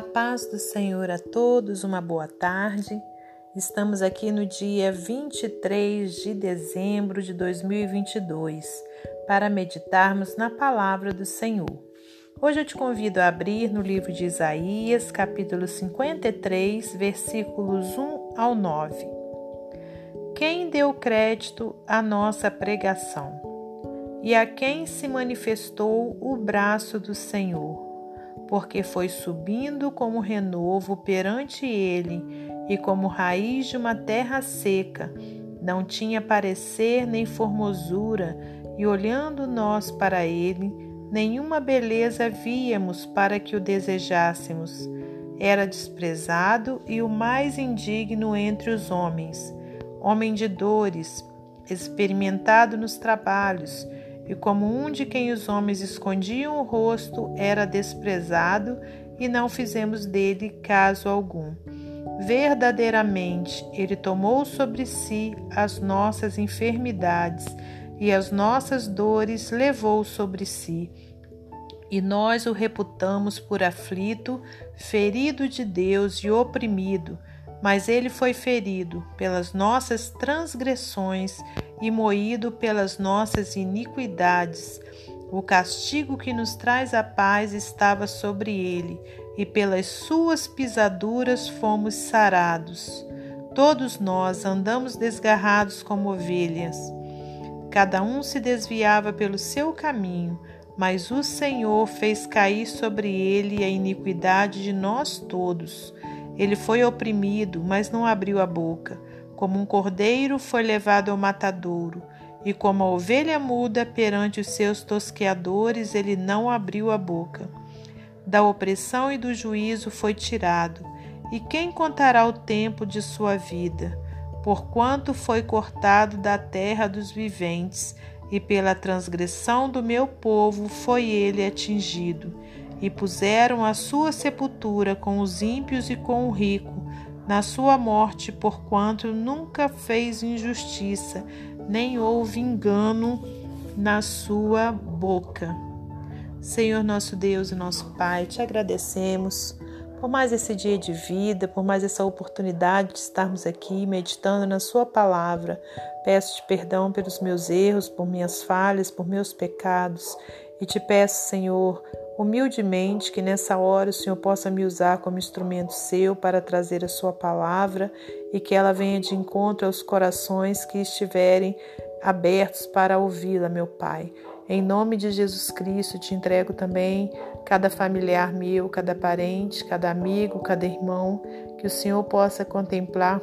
A paz do Senhor a todos, uma boa tarde. Estamos aqui no dia 23 de dezembro de 2022 para meditarmos na palavra do Senhor. Hoje eu te convido a abrir no livro de Isaías, capítulo 53, versículos 1 ao 9. Quem deu crédito à nossa pregação? E a quem se manifestou o braço do Senhor? Porque foi subindo como renovo perante ele e como raiz de uma terra seca. Não tinha parecer nem formosura, e olhando nós para ele, nenhuma beleza víamos para que o desejássemos. Era desprezado e o mais indigno entre os homens, homem de dores, experimentado nos trabalhos, e como um de quem os homens escondiam o rosto era desprezado, e não fizemos dele caso algum. Verdadeiramente, ele tomou sobre si as nossas enfermidades e as nossas dores levou sobre si. E nós o reputamos por aflito, ferido de Deus e oprimido, mas ele foi ferido pelas nossas transgressões e moído pelas nossas iniquidades. O castigo que nos traz a paz estava sobre ele, e pelas suas pisaduras fomos sarados. Todos nós andamos desgarrados como ovelhas. Cada um se desviava pelo seu caminho, mas o Senhor fez cair sobre ele a iniquidade de nós todos. Ele foi oprimido, mas não abriu a boca. Como um cordeiro foi levado ao matadouro, e como a ovelha muda perante os seus tosqueadores, ele não abriu a boca. Da opressão e do juízo foi tirado, e quem contará o tempo de sua vida? Porquanto foi cortado da terra dos viventes, e pela transgressão do meu povo foi ele atingido. E puseram a sua sepultura com os ímpios e com o rico, na sua morte, porquanto nunca fez injustiça, nem houve engano na sua boca. Senhor nosso Deus e nosso Pai, te agradecemos por mais esse dia de vida, por mais essa oportunidade de estarmos aqui meditando na Sua palavra. Peço-te perdão pelos meus erros, por minhas falhas, por meus pecados e te peço, Senhor, humildemente que nessa hora o Senhor possa me usar como instrumento seu para trazer a sua palavra e que ela venha de encontro aos corações que estiverem abertos para ouvi-la, meu Pai. Em nome de Jesus Cristo, te entrego também cada familiar meu, cada parente, cada amigo, cada irmão, que o Senhor possa contemplar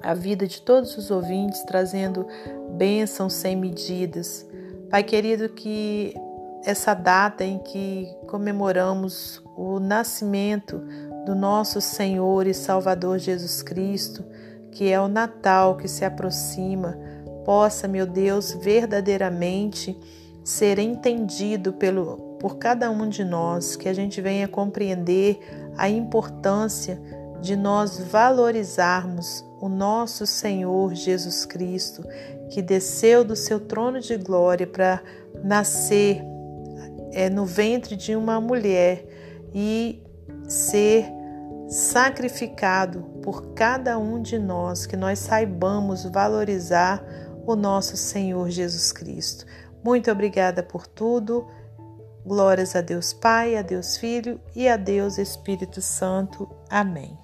a vida de todos os ouvintes, trazendo bênçãos sem medidas. Pai querido, que essa data em que comemoramos o nascimento do nosso Senhor e Salvador Jesus Cristo, que é o Natal que se aproxima, possa, meu Deus, verdadeiramente ser entendido pelo, por cada um de nós, que a gente venha compreender a importância de nós valorizarmos o nosso Senhor Jesus Cristo, que desceu do seu trono de glória para nascer é, no ventre de uma mulher e ser sacrificado por cada um de nós, que nós saibamos valorizar o nosso Senhor Jesus Cristo. Muito obrigada por tudo. Glórias a Deus Pai, a Deus Filho e a Deus Espírito Santo. Amém.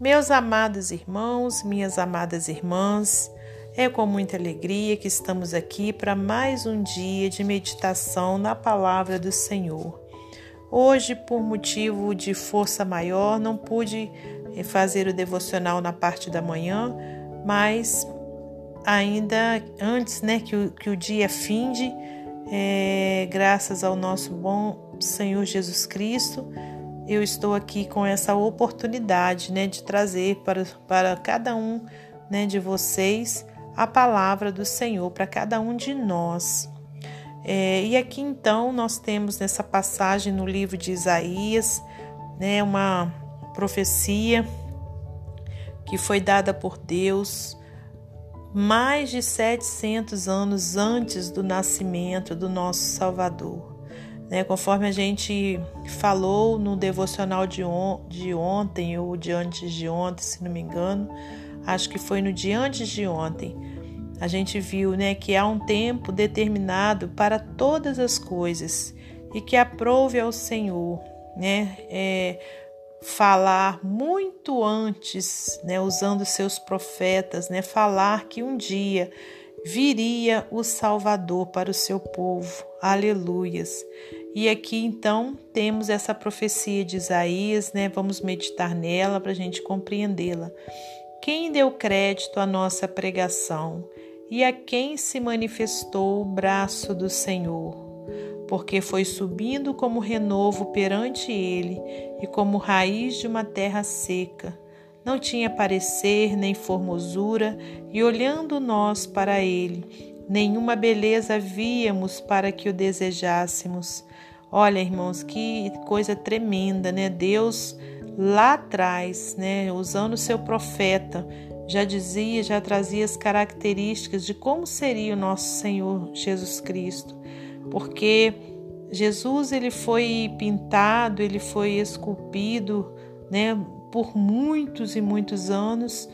Meus amados irmãos, minhas amadas irmãs, é com muita alegria que estamos aqui para mais um dia de meditação na palavra do Senhor. Hoje, por motivo de força maior, não pude eh, fazer o devocional na parte da manhã, mas ainda antes né, que, o, que o dia finde, é, graças ao nosso bom Senhor Jesus Cristo, eu estou aqui com essa oportunidade né, de trazer para, para cada um né, de vocês a palavra do Senhor para cada um de nós. É, e aqui então nós temos nessa passagem no livro de Isaías, né, uma profecia que foi dada por Deus mais de 700 anos antes do nascimento do nosso Salvador. né? Conforme a gente falou no devocional de, on de ontem ou de antes de ontem, se não me engano, acho que foi no dia antes de ontem, a gente viu né, que há um tempo determinado para todas as coisas e que aprove ao Senhor né, é, falar muito antes, né, usando seus profetas, né, falar que um dia viria o Salvador para o seu povo. Aleluias. E aqui então temos essa profecia de Isaías, né? Vamos meditar nela para a gente compreendê-la. Quem deu crédito à nossa pregação e a quem se manifestou o braço do Senhor? Porque foi subindo como renovo perante ele e como raiz de uma terra seca não tinha parecer nem formosura, e olhando nós para ele, nenhuma beleza víamos para que o desejássemos. Olha, irmãos, que coisa tremenda, né? Deus lá atrás, né, usando o seu profeta, já dizia, já trazia as características de como seria o nosso Senhor Jesus Cristo. Porque Jesus ele foi pintado, ele foi esculpido, né, por muitos e muitos anos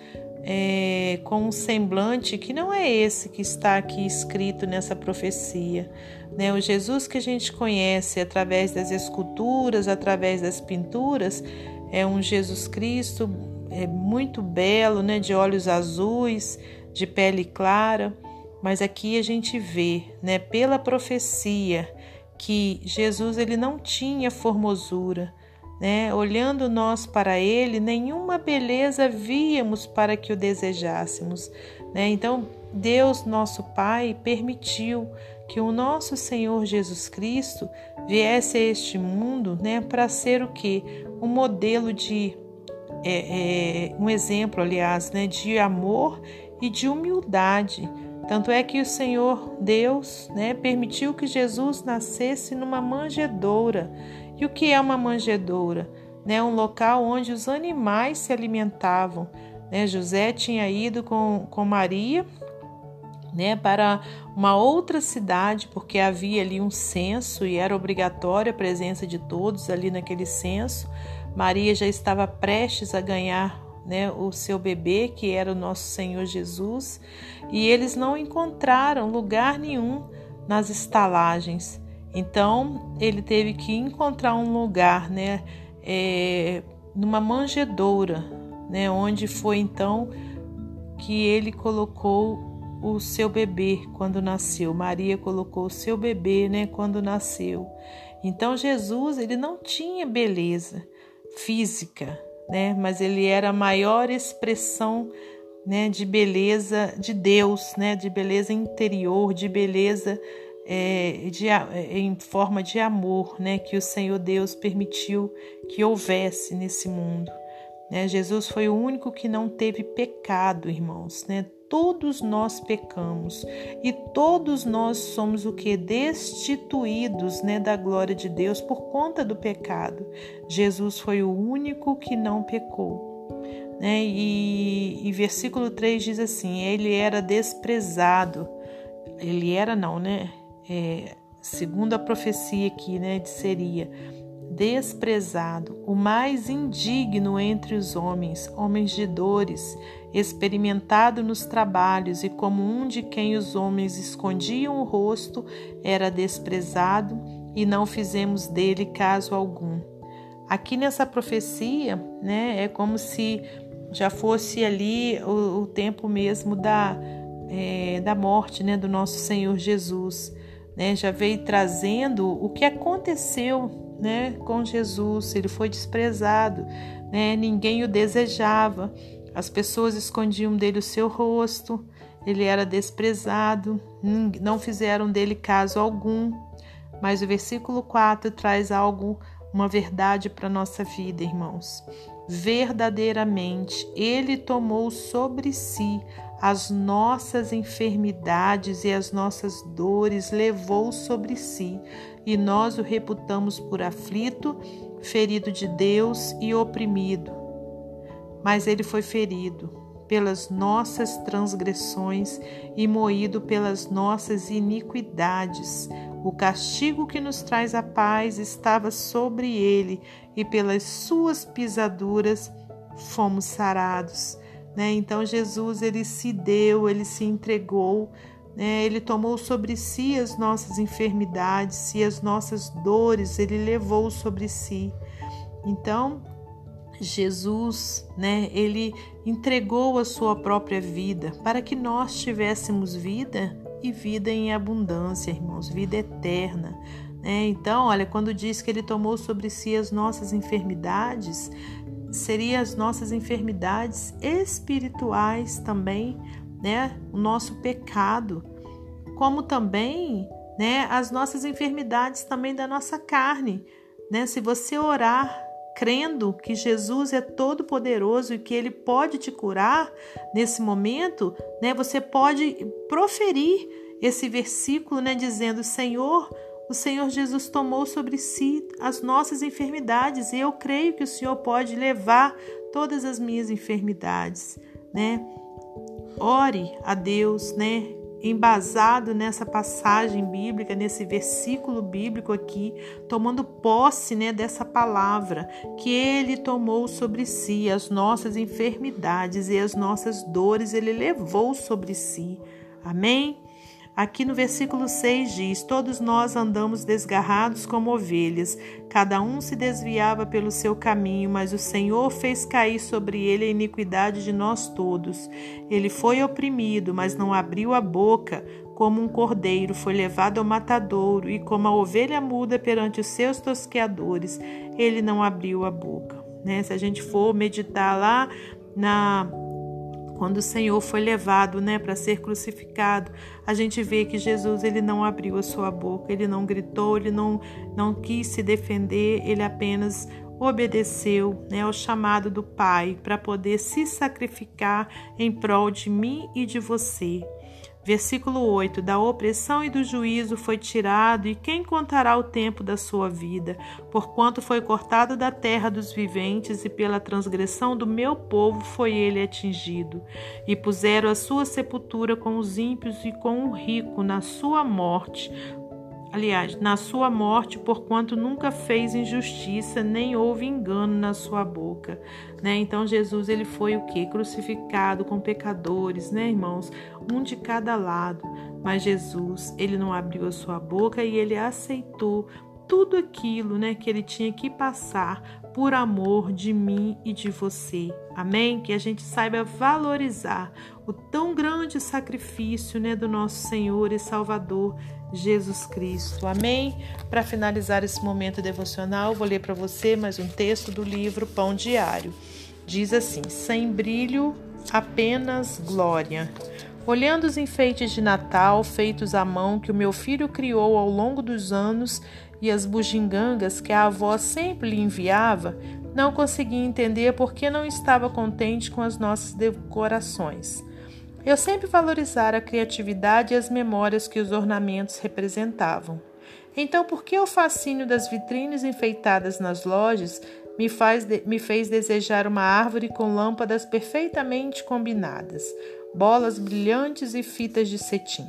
é, com um semblante que não é esse que está aqui escrito nessa profecia. Né? O Jesus que a gente conhece através das esculturas, através das pinturas, é um Jesus Cristo é muito belo, né? de olhos azuis, de pele clara, mas aqui a gente vê, né, pela profecia, que Jesus ele não tinha formosura, né? Olhando nós para ele, nenhuma beleza víamos para que o desejássemos. Né? Então, Deus, nosso Pai, permitiu que o nosso Senhor Jesus Cristo viesse a este mundo né, para ser o que? Um modelo de. É, é, um exemplo, aliás, né, de amor e de humildade. Tanto é que o Senhor Deus né, permitiu que Jesus nascesse numa manjedoura. E o que é uma manjedoura? Né, um local onde os animais se alimentavam. Né? José tinha ido com, com Maria né, para uma outra cidade, porque havia ali um censo e era obrigatória a presença de todos ali naquele censo. Maria já estava prestes a ganhar né, o seu bebê, que era o nosso Senhor Jesus, e eles não encontraram lugar nenhum nas estalagens. Então ele teve que encontrar um lugar, né, é, numa manjedoura, né, onde foi então que ele colocou o seu bebê quando nasceu. Maria colocou o seu bebê, né, quando nasceu. Então Jesus ele não tinha beleza física, né, mas ele era a maior expressão né, de beleza de Deus, né, de beleza interior, de beleza é, de, é, em forma de amor, né, que o Senhor Deus permitiu que houvesse nesse mundo. Né? Jesus foi o único que não teve pecado, irmãos. Né? Todos nós pecamos e todos nós somos o que destituídos, né, da glória de Deus por conta do pecado. Jesus foi o único que não pecou. Né? E, e versículo 3 diz assim: Ele era desprezado. Ele era, não, né? é, segundo a profecia aqui, né, seria desprezado, o mais indigno entre os homens, homens de dores, experimentado nos trabalhos e como um de quem os homens escondiam o rosto, era desprezado e não fizemos dele caso algum. Aqui nessa profecia, né, é como se já fosse ali o, o tempo mesmo da, é, da morte, né, do nosso Senhor Jesus né, já veio trazendo o que aconteceu né, com Jesus. Ele foi desprezado, né, ninguém o desejava, as pessoas escondiam dele o seu rosto, ele era desprezado, não fizeram dele caso algum. Mas o versículo 4 traz algo, uma verdade para a nossa vida, irmãos. Verdadeiramente, ele tomou sobre si as nossas enfermidades e as nossas dores levou sobre si, e nós o reputamos por aflito, ferido de Deus e oprimido. Mas ele foi ferido pelas nossas transgressões e moído pelas nossas iniquidades. O castigo que nos traz a paz estava sobre ele, e pelas suas pisaduras fomos sarados. Né? Então Jesus ele se deu, ele se entregou, né? ele tomou sobre si as nossas enfermidades e as nossas dores, ele levou sobre si. Então Jesus, né, ele entregou a sua própria vida para que nós tivéssemos vida e vida em abundância, irmãos, vida eterna. Né? Então, olha, quando diz que ele tomou sobre si as nossas enfermidades, seriam as nossas enfermidades espirituais também, né? O nosso pecado, como também, né, as nossas enfermidades também da nossa carne, né? Se você orar crendo que Jesus é todo poderoso e que ele pode te curar nesse momento, né? Você pode proferir esse versículo, né, dizendo: "Senhor, o Senhor Jesus tomou sobre si as nossas enfermidades e eu creio que o Senhor pode levar todas as minhas enfermidades, né? Ore a Deus, né? Embasado nessa passagem bíblica, nesse versículo bíblico aqui, tomando posse, né, dessa palavra que ele tomou sobre si as nossas enfermidades e as nossas dores, ele levou sobre si. Amém? Aqui no versículo 6 diz: Todos nós andamos desgarrados como ovelhas, cada um se desviava pelo seu caminho, mas o Senhor fez cair sobre ele a iniquidade de nós todos. Ele foi oprimido, mas não abriu a boca. Como um cordeiro foi levado ao matadouro, e como a ovelha muda perante os seus tosqueadores, ele não abriu a boca. Né? Se a gente for meditar lá na quando o Senhor foi levado, né, para ser crucificado, a gente vê que Jesus ele não abriu a sua boca, ele não gritou, ele não não quis se defender, ele apenas obedeceu né, ao chamado do Pai para poder se sacrificar em prol de mim e de você. Versículo 8: Da opressão e do juízo foi tirado, e quem contará o tempo da sua vida? Porquanto foi cortado da terra dos viventes, e pela transgressão do meu povo foi ele atingido. E puseram a sua sepultura com os ímpios e com o rico na sua morte, aliás, na sua morte, porquanto nunca fez injustiça, nem houve engano na sua boca. Né? Então Jesus ele foi o que? Crucificado com pecadores, né, irmãos? Um de cada lado. Mas Jesus, ele não abriu a sua boca e ele aceitou tudo aquilo, né, que ele tinha que passar por amor de mim e de você. Amém? Que a gente saiba valorizar o tão grande sacrifício, né, do nosso Senhor e Salvador Jesus Cristo. Amém? Para finalizar esse momento devocional, vou ler para você mais um texto do livro Pão Diário. Diz assim: Sem brilho, apenas glória. Olhando os enfeites de Natal feitos à mão que o meu filho criou ao longo dos anos e as bugigangas que a avó sempre lhe enviava, não conseguia entender por que não estava contente com as nossas decorações. Eu sempre valorizara a criatividade e as memórias que os ornamentos representavam. Então, por que o fascínio das vitrines enfeitadas nas lojas me, faz me fez desejar uma árvore com lâmpadas perfeitamente combinadas, bolas brilhantes e fitas de cetim?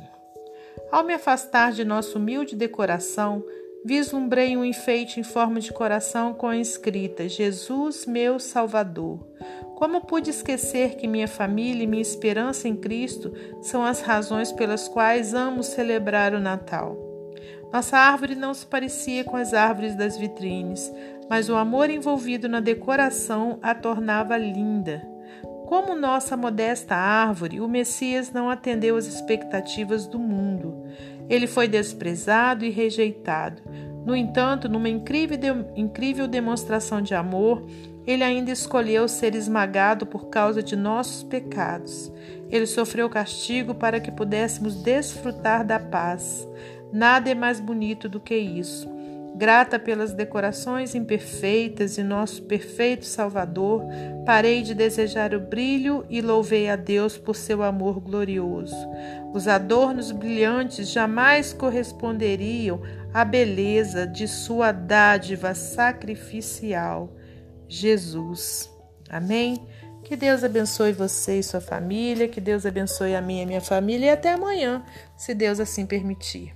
Ao me afastar de nossa humilde decoração, vislumbrei um enfeite em forma de coração com a escrita Jesus, meu Salvador. Como pude esquecer que minha família e minha esperança em Cristo são as razões pelas quais amo celebrar o Natal? Nossa árvore não se parecia com as árvores das vitrines, mas o amor envolvido na decoração a tornava linda. Como nossa modesta árvore, o Messias não atendeu às expectativas do mundo. Ele foi desprezado e rejeitado. No entanto, numa incrível, incrível demonstração de amor, ele ainda escolheu ser esmagado por causa de nossos pecados. Ele sofreu castigo para que pudéssemos desfrutar da paz. Nada é mais bonito do que isso. Grata pelas decorações imperfeitas e nosso perfeito Salvador, parei de desejar o brilho e louvei a Deus por seu amor glorioso. Os adornos brilhantes jamais corresponderiam à beleza de sua dádiva sacrificial. Jesus. Amém? Que Deus abençoe você e sua família, que Deus abençoe a minha e minha família e até amanhã, se Deus assim permitir.